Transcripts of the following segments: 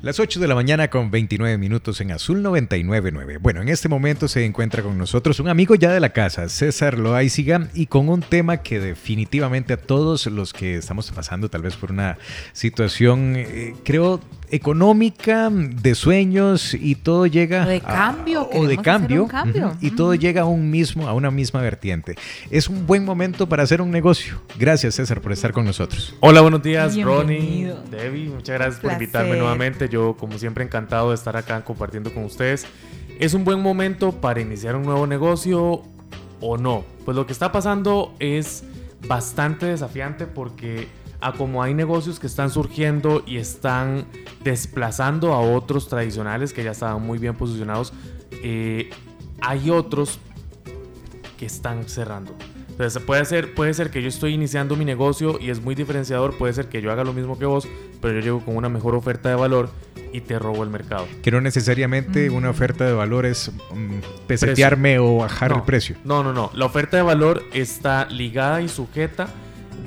Las 8 de la mañana con 29 minutos en Azul 999. Bueno, en este momento se encuentra con nosotros un amigo ya de la casa, César Loaiziga, y con un tema que definitivamente a todos los que estamos pasando tal vez por una situación, eh, creo, económica, de sueños y todo llega o de cambio, a, o de cambio, cambio. y todo llega a un mismo, a una misma vertiente. Es un buen momento para hacer un negocio. Gracias César por estar con nosotros. Hola, buenos días, Ronnie, Debbie, muchas gracias por invitarme nuevamente. Yo como siempre encantado de estar acá compartiendo con ustedes. ¿Es un buen momento para iniciar un nuevo negocio o no? Pues lo que está pasando es bastante desafiante porque a como hay negocios que están surgiendo y están desplazando a otros tradicionales que ya estaban muy bien posicionados, eh, hay otros que están cerrando. Entonces puede ser, puede ser que yo estoy iniciando mi negocio y es muy diferenciador, puede ser que yo haga lo mismo que vos, pero yo llego con una mejor oferta de valor y te robo el mercado. Que no necesariamente una oferta de valor es um, pesetearme o bajar el precio. No, no, no. La oferta de valor está ligada y sujeta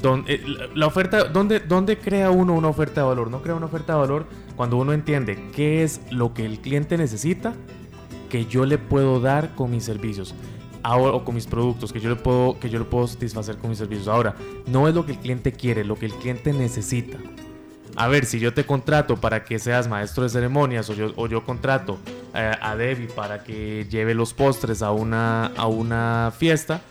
donde, eh, la oferta, ¿dónde, ¿dónde crea uno una oferta de valor? No crea una oferta de valor cuando uno entiende qué es lo que el cliente necesita que yo le puedo dar con mis servicios. Ahora, o con mis productos que yo le puedo que yo le puedo satisfacer con mis servicios. Ahora, no es lo que el cliente quiere, lo que el cliente necesita. A ver, si yo te contrato para que seas maestro de ceremonias o yo, o yo contrato eh, a Debbie para que lleve los postres a una, a una fiesta,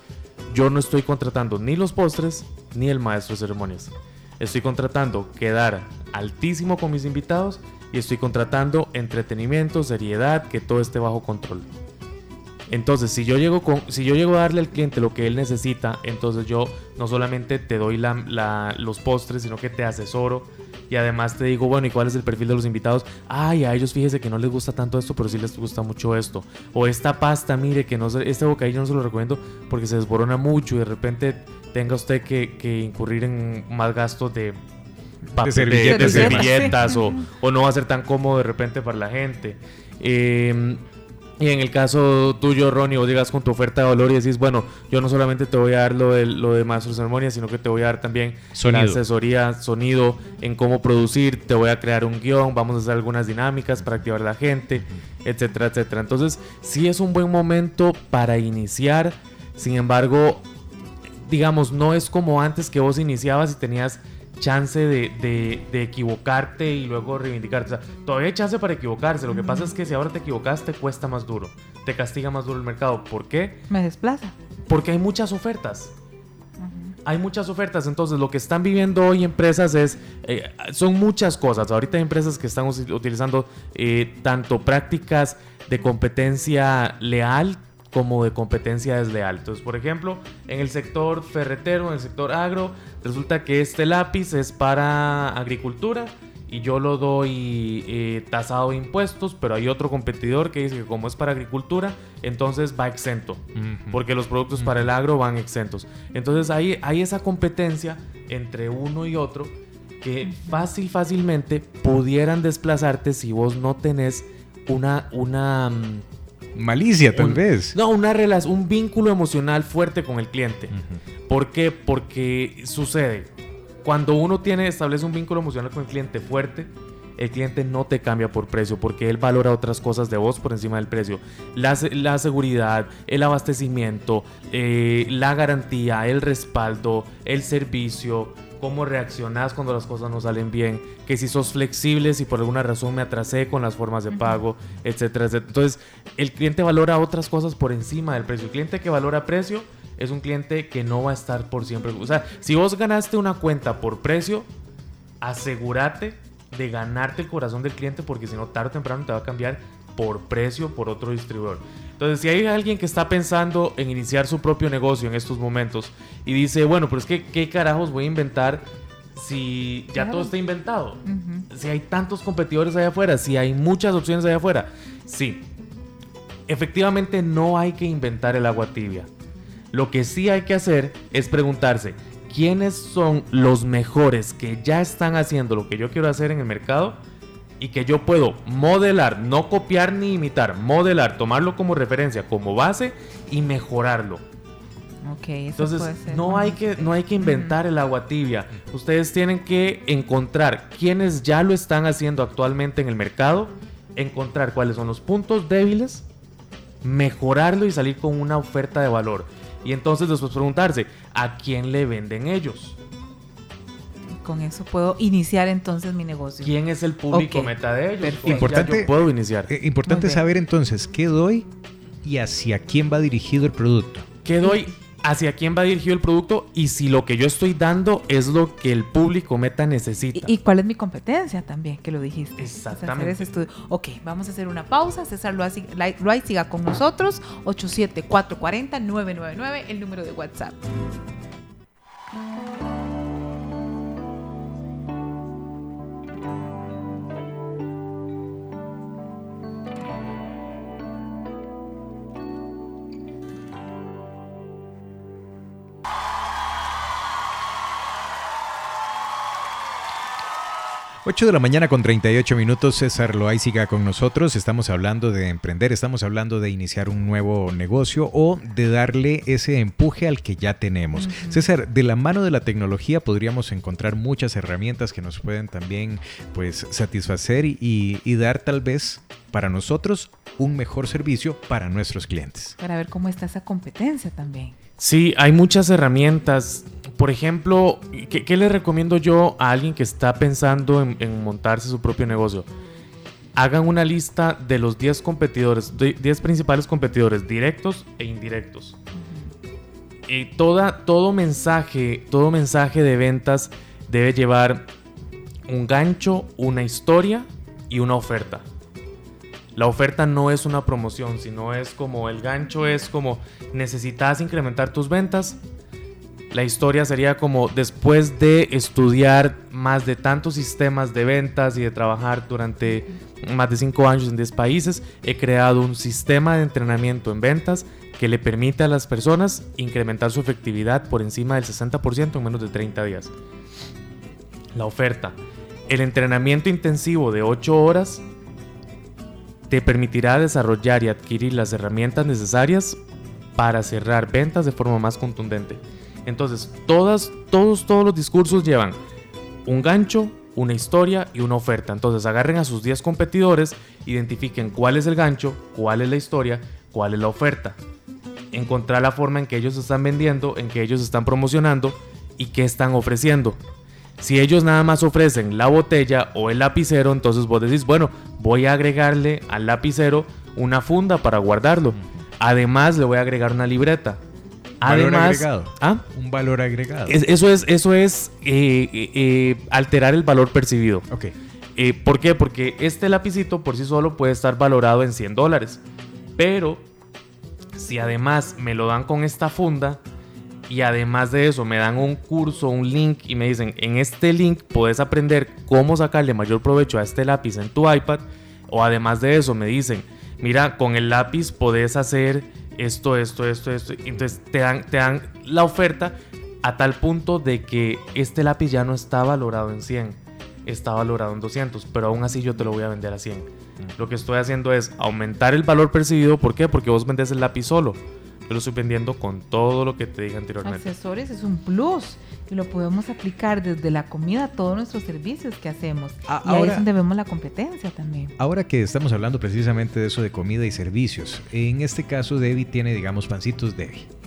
yo no estoy contratando ni los postres ni el maestro de ceremonias. Estoy contratando quedar altísimo con mis invitados y estoy contratando entretenimiento, seriedad, que todo esté bajo control. Entonces, si yo llego con, si yo llego a darle al cliente lo que él necesita, entonces yo no solamente te doy los postres, sino que te asesoro y además te digo, bueno, ¿y cuál es el perfil de los invitados? Ay, a ellos fíjese que no les gusta tanto esto, pero sí les gusta mucho esto. O esta pasta, mire, que no este bocadillo no se lo recomiendo porque se desborona mucho y de repente tenga usted que, incurrir en más gastos de de servilletas, o, o, no va a ser tan cómodo de repente para la gente. Eh, y en el caso tuyo, Ronnie, vos llegas con tu oferta de valor y decís, bueno, yo no solamente te voy a dar lo de, lo de maestro ceremonia, sino que te voy a dar también la asesoría, sonido, en cómo producir, te voy a crear un guion, vamos a hacer algunas dinámicas para activar a la gente, etcétera, etcétera. Entonces, sí es un buen momento para iniciar, sin embargo, digamos, no es como antes que vos iniciabas y tenías chance de, equivocarte y luego reivindicarte. O sea, todavía hay chance para equivocarse. Lo que pasa es que si ahora te equivocaste, cuesta más duro. Te castiga más duro el mercado. ¿Por qué? Me desplaza. Porque hay muchas ofertas. Hay muchas ofertas, entonces lo que están viviendo hoy empresas es, eh, son muchas cosas. Ahorita hay empresas que están utilizando eh, tanto prácticas de competencia leal como de competencia desleal. Entonces, por ejemplo, en el sector ferretero, en el sector agro, resulta que este lápiz es para agricultura y yo lo doy eh, tasado de impuestos, pero hay otro competidor que dice que como es para agricultura, entonces va exento, porque los productos para el agro van exentos. Entonces ahí hay esa competencia entre uno y otro que fácil, fácilmente pudieran desplazarte si vos no tenés una, una mm, malicia tal vez. No, una relación, un vínculo emocional fuerte con el cliente. ¿Por qué? Porque sucede. Cuando uno tiene, establece un vínculo emocional con el cliente fuerte, el cliente no te cambia por precio porque él valora otras cosas de vos por encima del precio. La, la seguridad, el abastecimiento, eh, la garantía, el respaldo, el servicio, cómo reaccionás cuando las cosas no salen bien, que si sos flexible, si por alguna razón me atrasé con las formas de pago, etcétera, etcétera. Entonces, el cliente valora otras cosas por encima del precio. El cliente que valora precio es un cliente que no va a estar por siempre. O sea, si vos ganaste una cuenta por precio, asegúrate de ganarte el corazón del cliente porque si no, tarde o temprano te va a cambiar por precio por otro distribuidor. Entonces, si hay alguien que está pensando en iniciar su propio negocio en estos momentos y dice, bueno, pero es que, ¿qué carajos voy a inventar si ya todo está inventado? Si hay tantos competidores allá afuera, si hay muchas opciones allá afuera. Sí, efectivamente no hay que inventar el agua tibia. Lo que sí hay que hacer es preguntarse, ¿quiénes son los mejores que ya están haciendo lo que yo quiero hacer en el mercado? Y que yo puedo modelar, no copiar ni imitar, modelar, tomarlo como referencia, como base y mejorarlo. Okay, Entonces, no hay, que, no hay que inventar el agua tibia. Ustedes tienen que encontrar quienes ya lo están haciendo actualmente en el mercado, encontrar cuáles son los puntos débiles, mejorarlo y salir con una oferta de valor. Y entonces después preguntarse, ¿a quién le venden ellos? Con eso puedo iniciar entonces mi negocio. ¿Quién es el público meta de ellos? Importante, puedo iniciar. Eh, importante saber entonces qué doy y hacia quién va dirigido el producto. ¿Qué doy? hacia quién va dirigido el producto y si lo que yo estoy dando es lo que el público meta necesita. ¿Y, cuál es mi competencia también? Que lo dijiste. Exactamente. Ok, vamos a hacer una pausa. César Loay siga con nosotros. 87440-999, el número de WhatsApp. 8 de la mañana con 38 minutos, César Loaiziga con nosotros. Estamos hablando de emprender, estamos hablando de iniciar un nuevo negocio o de darle ese empuje al que ya tenemos. César, de la mano de la tecnología podríamos encontrar muchas herramientas que nos pueden también pues, satisfacer y, y dar tal vez para nosotros un mejor servicio para nuestros clientes. Para ver cómo está esa competencia también. Sí, hay muchas herramientas. Por ejemplo, ¿qué, le recomiendo yo a alguien que está pensando en, montarse su propio negocio? Hagan una lista de los 10 competidores, 10 principales competidores, directos e indirectos. Y toda, todo mensaje, todo mensaje de ventas debe llevar un gancho, una historia y una oferta. La oferta no es una promoción, sino es como el gancho es como necesitas incrementar tus ventas. La historia sería como después de estudiar más de tantos sistemas de ventas y de trabajar durante más de 5 años en 10 países, he creado un sistema de entrenamiento en ventas que le permite a las personas incrementar su efectividad por encima del 60% en menos de 30 días. La oferta. El entrenamiento intensivo de 8 horas te permitirá desarrollar y adquirir las herramientas necesarias para cerrar ventas de forma más contundente. Entonces, todas, todos, todos los discursos llevan un gancho, una historia y una oferta. Entonces, agarren a sus 10 competidores, identifiquen cuál es el gancho, cuál es la historia, cuál es la oferta. Encontrar la forma en que ellos están vendiendo, en que ellos están promocionando y qué están ofreciendo. Si ellos nada más ofrecen la botella o el lapicero, entonces vos decís, bueno, voy a agregarle al lapicero una funda para guardarlo. Además, le voy a agregar una libreta. Además, valor agregado. ¿ah? Un valor agregado. eso es, eso es eh, eh, eh, alterar el valor percibido. Ok. ¿Por qué? Porque este lapicito por sí solo puede estar valorado en 100 dólares. Pero si además me lo dan con esta funda, y además de eso me dan un curso, un link y me dicen, en este link puedes aprender cómo sacarle mayor provecho a este lápiz en tu iPad. O además de eso me dicen, mira, con el lápiz puedes hacer esto, esto, esto, esto. Entonces te dan, te dan la oferta a tal punto de que este lápiz ya no está valorado en 100, está valorado en 200, pero aún así yo te lo voy a vender a 100. Mm. Lo que estoy haciendo es aumentar el valor percibido, ¿por qué? Porque vos vendes el lápiz solo lo estoy vendiendo con todo lo que te dije anteriormente. Accesorios es un plus y lo podemos aplicar desde la comida a todos nuestros servicios que hacemos. y ahí es donde vemos la competencia también. Ahora que estamos hablando precisamente de eso de comida y servicios, en este caso Debbie tiene, digamos, pancitos Debbie.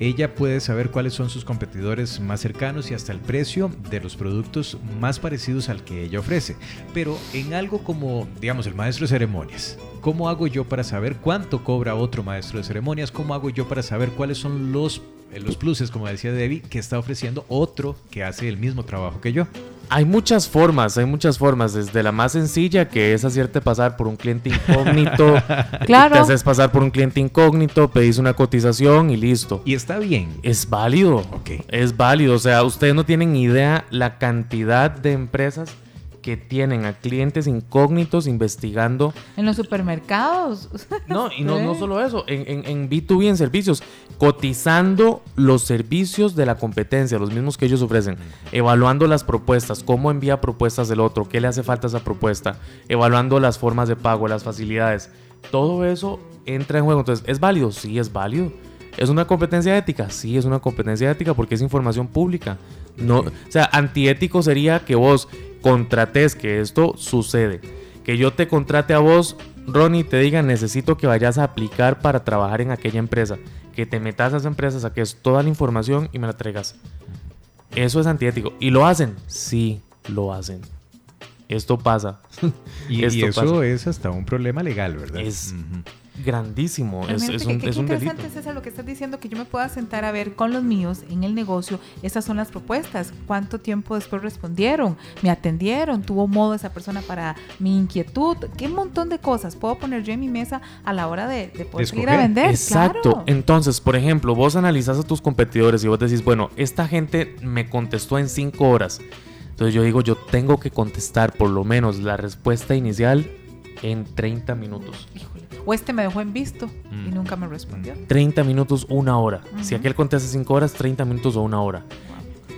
Ella puede saber cuáles son sus competidores más cercanos y hasta el precio de los productos más parecidos al que ella ofrece. Pero en algo como, digamos, el maestro de ceremonias, ¿cómo hago yo para saber cuánto cobra otro maestro de ceremonias? ¿Cómo hago yo para saber cuáles son los, eh, los pluses, como decía Debbie, que está ofreciendo otro que hace el mismo trabajo que yo? Hay muchas formas, hay muchas formas, desde la más sencilla, que es hacerte pasar por un cliente incógnito. claro. Te haces pasar por un cliente incógnito, pedís una cotización y listo. Y está bien. Es válido. Ok. Es válido. O sea, ustedes no tienen idea la cantidad de empresas que tienen a clientes incógnitos investigando. En los supermercados. No, y no, no solo eso, en, en, B2B, en servicios, cotizando los servicios de la competencia, los mismos que ellos ofrecen, evaluando las propuestas, cómo envía propuestas del otro, qué le hace falta a esa propuesta, evaluando las formas de pago, las facilidades. Todo eso entra en juego. Entonces, ¿es válido? Sí, es válido. ¿Es una competencia ética? Sí, es una competencia ética porque es información pública. No, o sea, antiético sería que vos contrates que esto sucede. Que yo te contrate a vos, Ronnie, te diga necesito que vayas a aplicar para trabajar en aquella empresa. Que te metas a esa empresa, saques toda la información y me la traigas. Eso es antiético. ¿Y lo hacen? Sí, lo hacen. Esto pasa. Y, eso es hasta un problema legal, ¿verdad? Es, grandísimo. Es, es, un, qué, es interesante es lo que estás diciendo, que yo me pueda sentar a ver con los míos en el negocio, esas son las propuestas, cuánto tiempo después respondieron, me atendieron, tuvo modo esa persona para mi inquietud, qué montón de cosas puedo poner yo en mi mesa a la hora de, poder ir a vender. Exacto. Entonces, por ejemplo, vos analizas a tus competidores y vos decís, bueno, esta gente me contestó en cinco horas. Entonces yo digo, yo tengo que contestar por lo menos la respuesta inicial en 30 minutos. O este me dejó en visto y mm. nunca me respondió. 30 minutos, una hora. Si aquel contesta 5 horas, 30 minutos o una hora.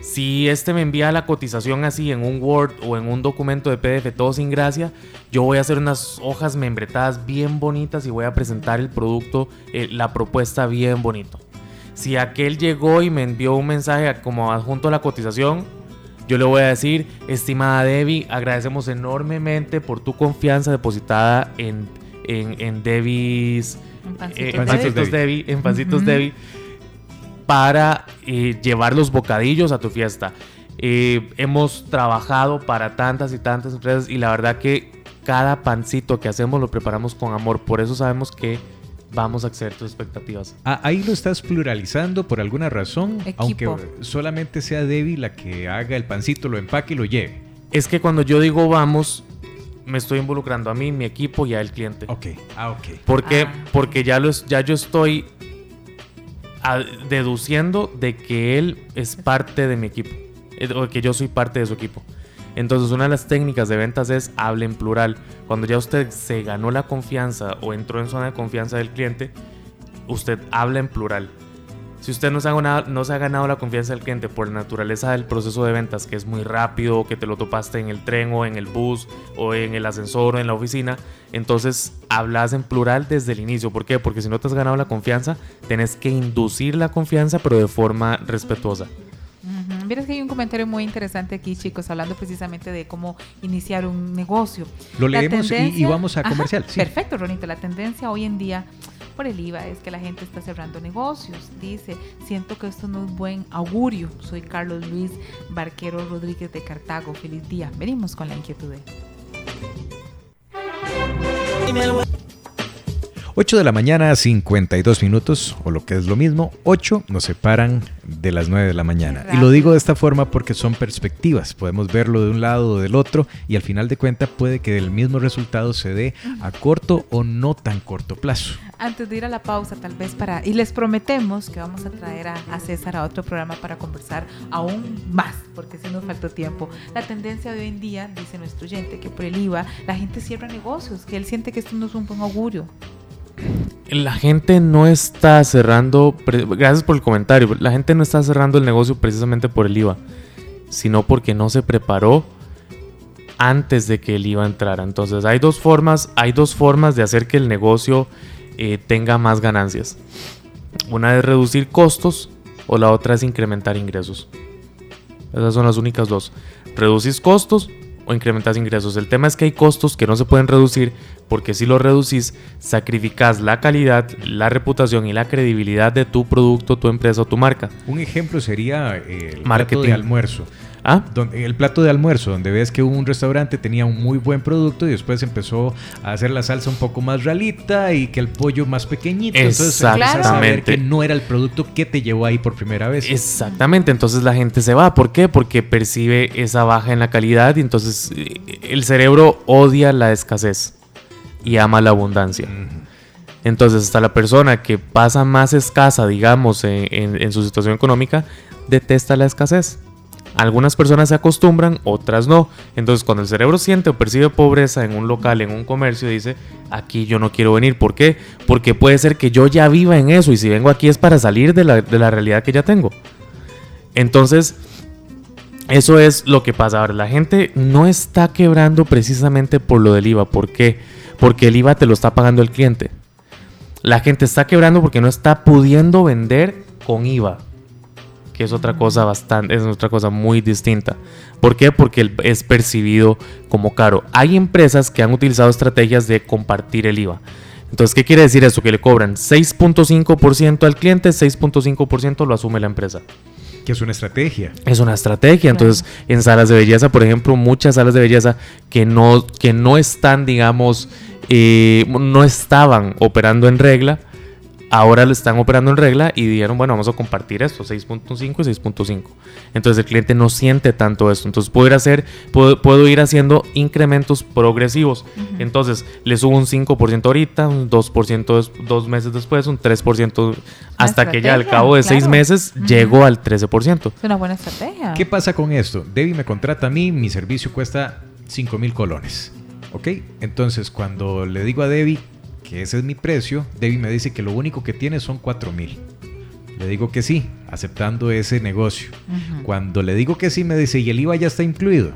Si este me envía la cotización así en un Word o en un documento de PDF todo sin gracia, yo voy a hacer unas hojas membretadas bien bonitas y voy a presentar el producto, eh, la propuesta bien bonito. Si aquel llegó y me envió un mensaje como adjunto a la cotización, yo le voy a decir, estimada Debbie, agradecemos enormemente por tu confianza depositada en en, en Debbie's. En pancitos, Debbie. En pancitos Debbie. Para eh, llevar los bocadillos a tu fiesta. Eh, hemos trabajado para tantas y tantas empresas y la verdad que cada pancito que hacemos lo preparamos con amor. Por eso sabemos que vamos a acceder a tus expectativas. Ah, ahí lo estás pluralizando por alguna razón, aunque solamente sea Debbie la que haga el pancito, lo empaque y lo lleve. Es que cuando yo digo vamos, me estoy involucrando a mí, mi equipo y al cliente. Ok, ah, ok. Porque, ah. porque ya, lo, ya yo estoy deduciendo de que él es parte de mi equipo, eh, o que yo soy parte de su equipo. Entonces una de las técnicas de ventas es hable en plural. Cuando ya usted se ganó la confianza o entró en zona de confianza del cliente, usted habla en plural. Si usted no se, ha ganado, no se ha ganado la confianza del cliente por la naturaleza del proceso de ventas, que es muy rápido, que te lo topaste en el tren o en el bus o en el ascensor o en la oficina, entonces hablas en plural desde el inicio. ¿Por qué? Porque si no te has ganado la confianza, tenés que inducir la confianza, pero de forma respetuosa. Mira que hay un comentario muy interesante aquí, chicos, hablando precisamente de cómo iniciar un negocio. Lo leemos y, vamos a comercial. Perfecto, Ronito. La tendencia hoy en día por el IVA es que la gente está cerrando negocios. Dice, siento que esto no es buen augurio. Soy Carlos Luis Barquero Rodríguez de Cartago. Feliz día. Venimos con la inquietud. 8 de la mañana, 52 minutos, o lo que es lo mismo, 8 nos separan de las 9 de la mañana. Y lo digo de esta forma porque son perspectivas, podemos verlo de un lado o del otro y al final de cuentas puede que el mismo resultado se dé a corto o no tan corto plazo. Antes de ir a la pausa, tal vez para, y les prometemos que vamos a traer a, a César a otro programa para conversar aún más, porque si nos faltó tiempo. La tendencia de hoy en día, dice nuestro oyente, que por el IVA la gente cierra negocios, que él siente que esto no es un buen augurio la gente no está cerrando, gracias por el comentario, la gente no está cerrando el negocio precisamente por el IVA, sino porque no se preparó antes de que el IVA entrara. Entonces hay dos formas, hay dos formas de hacer que el negocio eh, tenga más ganancias. Una es reducir costos o la otra es incrementar ingresos. Esas son las únicas dos. Reducís costos o incrementas ingresos. El tema es que hay costos que no se pueden reducir porque si lo reducís, sacrificas la calidad, la reputación y la credibilidad de tu producto, tu empresa o tu marca. Un ejemplo sería el marketing de almuerzo. ¿Ah? el plato de almuerzo, donde ves que un restaurante tenía un muy buen producto y después empezó a hacer la salsa un poco más realita y que el pollo más pequeñito. Entonces a saber que no era el producto que te llevó ahí por primera vez. Exactamente, entonces la gente se va. ¿Por qué? Porque percibe esa baja en la calidad y entonces eh, el cerebro odia la escasez y ama la abundancia. Entonces, hasta la persona que pasa más escasa, digamos, en, su situación económica, detesta la escasez. Algunas personas se acostumbran, otras no. Entonces, cuando el cerebro siente o percibe pobreza en un local, en un comercio, dice, aquí yo no quiero venir. ¿Por qué? Porque puede ser que yo ya viva en eso y si vengo aquí es para salir de la, de la realidad que ya tengo. Entonces, eso es lo que pasa. Ahora, la gente no está quebrando precisamente por lo del IVA. ¿Por qué? Porque el IVA te lo está pagando el cliente. La gente está quebrando porque no está pudiendo vender con IVA, que es otra cosa bastante, es otra cosa muy distinta. ¿Por qué? Porque es percibido como caro. Hay empresas que han utilizado estrategias de compartir el IVA. Entonces, ¿qué quiere decir eso? Que le cobran 6.5% al cliente, 6.5% lo asume la empresa. Que es una estrategia. Es una estrategia. Entonces, en salas de belleza, por ejemplo, muchas salas de belleza que no, que no están, digamos, eh, no estaban operando en regla, ahora lo están operando en regla y dijeron, bueno, vamos a compartir esto, 6.5 y 6.5. Entonces el cliente no siente tanto esto. Entonces puedo ir, a hacer, puedo, puedo ir haciendo incrementos progresivos. Entonces le subo un 5% ahorita, un 2% des- dos meses después, un 3%, hasta que ya al cabo de seis claro. meses Ujú. llego al 13%. Es una buena estrategia. ¿Qué pasa con esto? Debbie me contrata a mí, mi servicio cuesta 5 mil colones. ¿Ok? Entonces, cuando le digo a Debbie que ese es mi precio, Debbie me dice que lo único que tiene son 4 mil. Le digo que sí, aceptando ese negocio. Cuando le digo que sí, me dice, y el IVA ya está incluido.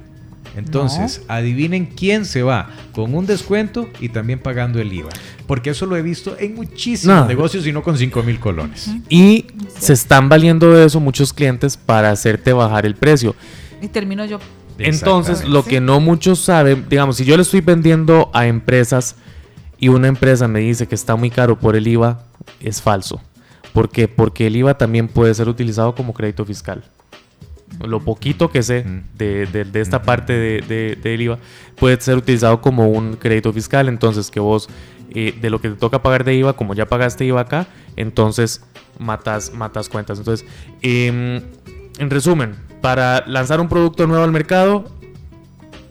Entonces, adivinen quién se va con un descuento y también pagando el IVA. Porque eso lo he visto en muchísimos No. negocios y no con 5 mil colones. Y se están valiendo de eso muchos clientes para hacerte bajar el precio. Y termino yo. Entonces, lo que no muchos saben, digamos, si yo le estoy vendiendo a empresas y una empresa me dice que está muy caro por el IVA, es falso. ¿Por qué? Porque el IVA también puede ser utilizado como crédito fiscal. Lo poquito que sé de, de- de esta parte de- de- del IVA puede ser utilizado como un crédito fiscal. Entonces, que vos, eh, de lo que te toca pagar de IVA, como ya pagaste IVA acá, entonces matas, matas cuentas. Entonces, em, en resumen, para lanzar un producto nuevo al mercado,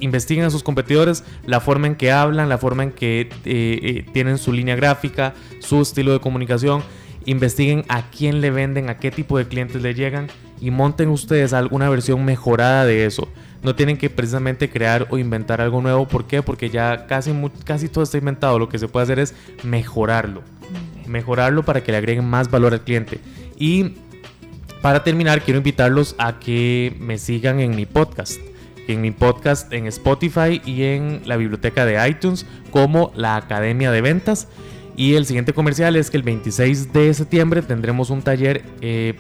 investiguen a sus competidores, la forma en que hablan, la forma en que eh, eh, tienen su línea gráfica, su estilo de comunicación. Investiguen a quién le venden, a qué tipo de clientes le llegan y monten ustedes alguna versión mejorada de eso. No tienen que precisamente crear o inventar algo nuevo. ¿Por qué? Porque ya casi, casi todo está inventado. Lo que se puede hacer es mejorarlo mejorarlo para que le agreguen más valor al cliente. Y para terminar, quiero invitarlos a que me sigan en mi podcast. En mi podcast en Spotify y en la biblioteca de iTunes como la Academia de Ventas. Y el siguiente comercial es que el 26 de septiembre tendremos un taller eh,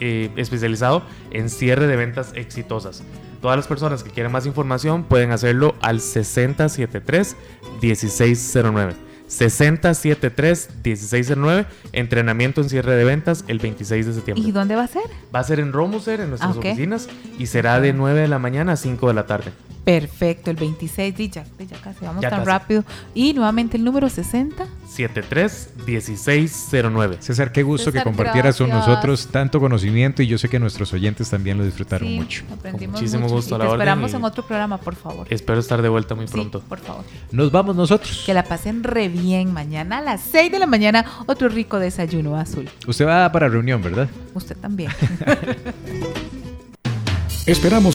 eh, especializado en cierre de ventas exitosas. Todas las personas que quieran más información pueden hacerlo al 6073-1609. 6073-1609, entrenamiento en cierre de ventas el 26 de septiembre. ¿Y dónde va a ser? Va a ser en Romuser, en nuestras oficinas, y será de 9 de la mañana a 5 de la tarde. Perfecto, el 26, di, ya, ya casi, vamos Ya tan casi. rápido. Y nuevamente el número 60. 73-1609. César, qué gusto César, que compartieras con nosotros tanto conocimiento y yo sé que nuestros oyentes también lo disfrutaron Sí, mucho. aprendimos muchísimo mucho. gusto Y a la te orden esperamos y- en otro programa, por favor. Espero estar de vuelta muy Sí, pronto. por favor. Nos vamos nosotros. Que la pasen re bien mañana a las 6 de la mañana, otro rico desayuno azul. Usted va para reunión, ¿verdad? Usted también. Esperamos